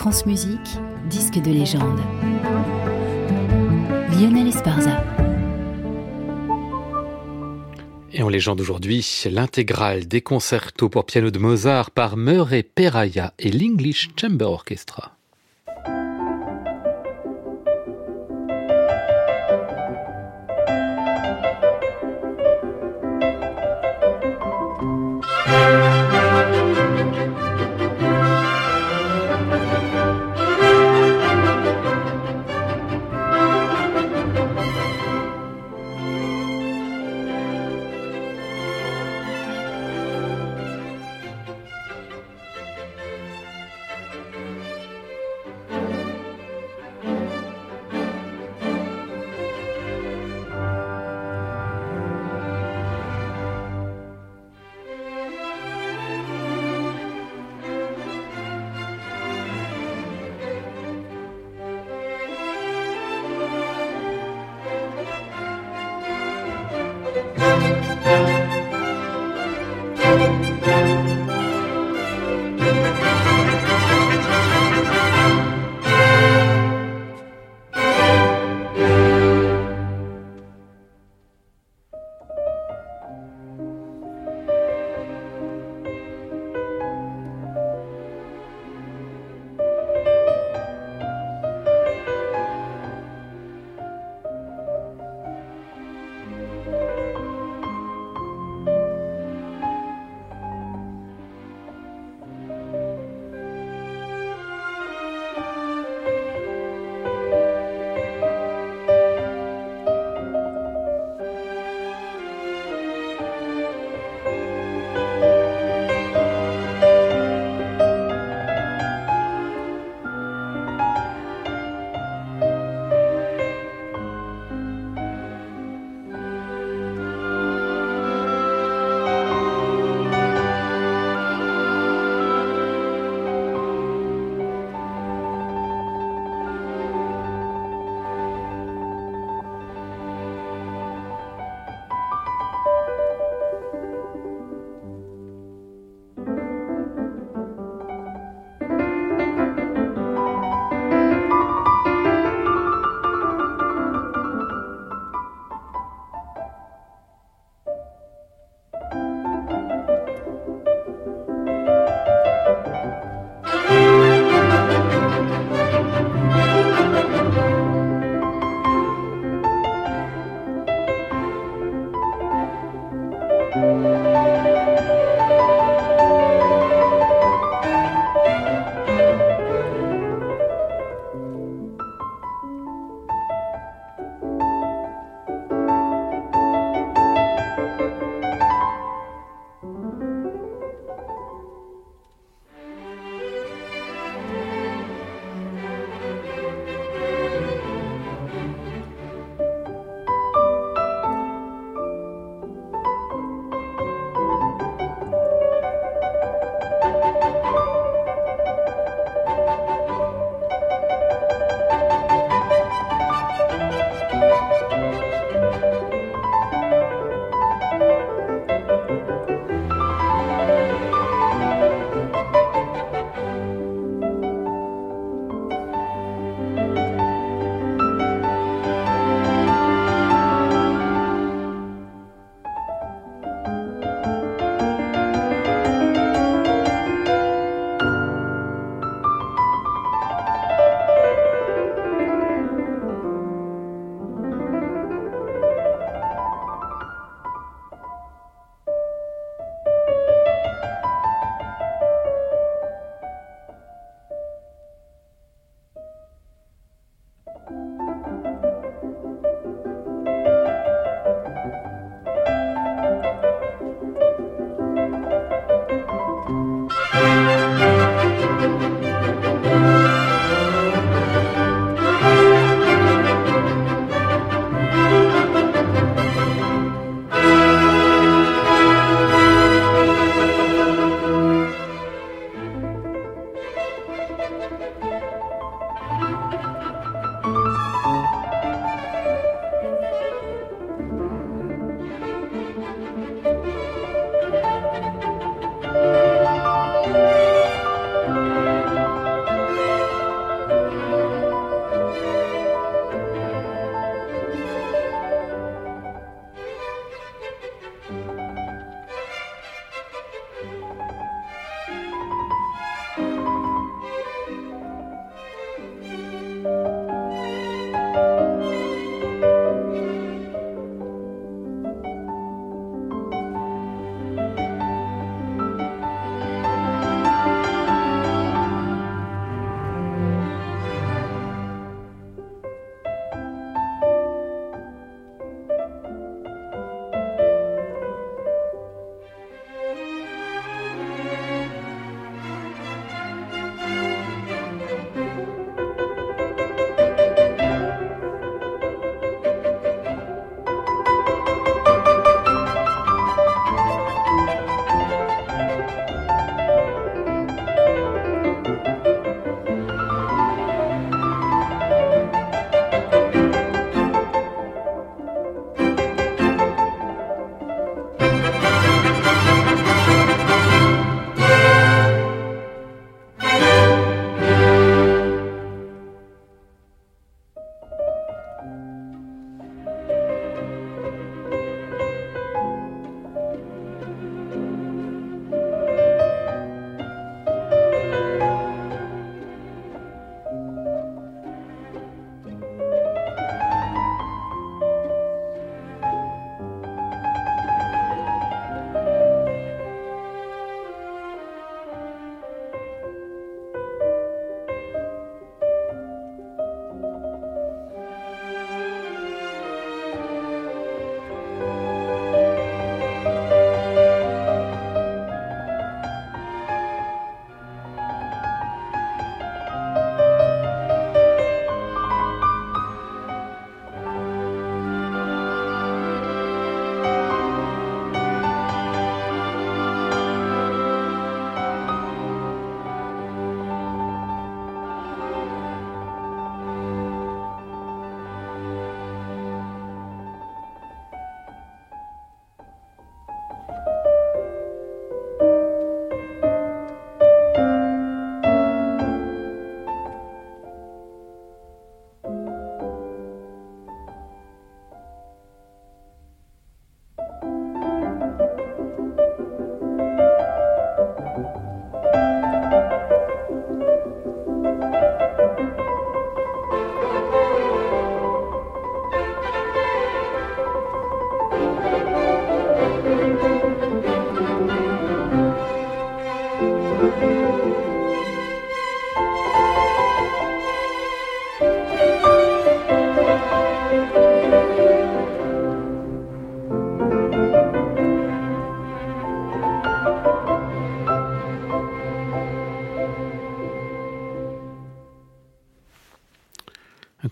France Musique, disque de légende. Lionel Esparza. Et en légende aujourd'hui, l'intégrale des concertos pour piano de Mozart par Murray Peraya et l'English Chamber Orchestra.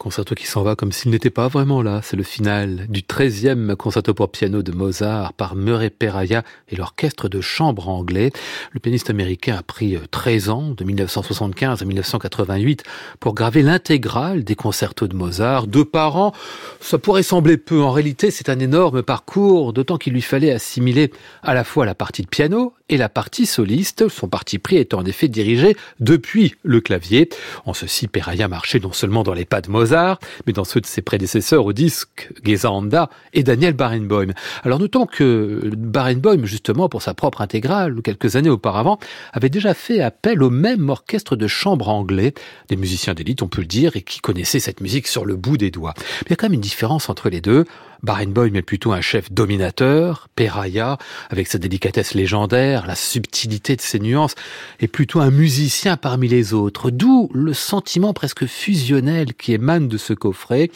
Concerto qui s'en va comme s'il n'était pas vraiment là. C'est le final du 13e concerto pour piano de Mozart par Murray Peraya et l'orchestre de chambre anglais. Le pianiste américain a pris 13 ans, de 1975 à 1988, pour graver l'intégrale des concertos de Mozart. Deux par an, ça pourrait sembler peu. En réalité, c'est un énorme parcours, d'autant qu'il lui fallait assimiler à la fois la partie de piano et la partie soliste, son parti pris étant en effet dirigé depuis le clavier. En ceci, Peraya marchait non seulement dans les pas de Mozart, mais dans ceux de ses prédécesseurs au disque, Gesanda et Daniel Barenboim. Alors notons que Barenboim, justement, pour sa propre intégrale, quelques années auparavant, avait déjà fait appel au même orchestre de chambre anglais, des musiciens d'élite, on peut le dire, et qui connaissaient cette musique sur le bout des doigts. Mais il y a quand même une différence entre les deux. Barenboim est plutôt un chef dominateur, Peraya, avec sa délicatesse légendaire, la subtilité de ses nuances, est plutôt un musicien parmi les autres, d'où le sentiment presque fusionnel qui émane de ce coffret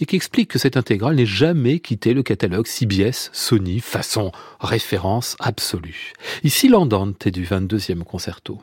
et qui explique que cette intégrale n'ait jamais quitté le catalogue CBS Sony façon référence absolue. Ici l'Andante du 22e concerto.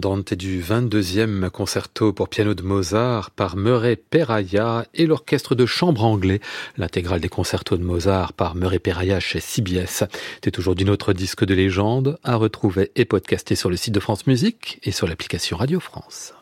Du 22e concerto pour piano de Mozart par Murray Peraya et l'orchestre de chambre anglais. L'intégrale des concertos de Mozart par Murray Peraya chez CBS. C'est aujourd'hui notre disque de légende à retrouver et podcaster sur le site de France Musique et sur l'application Radio France.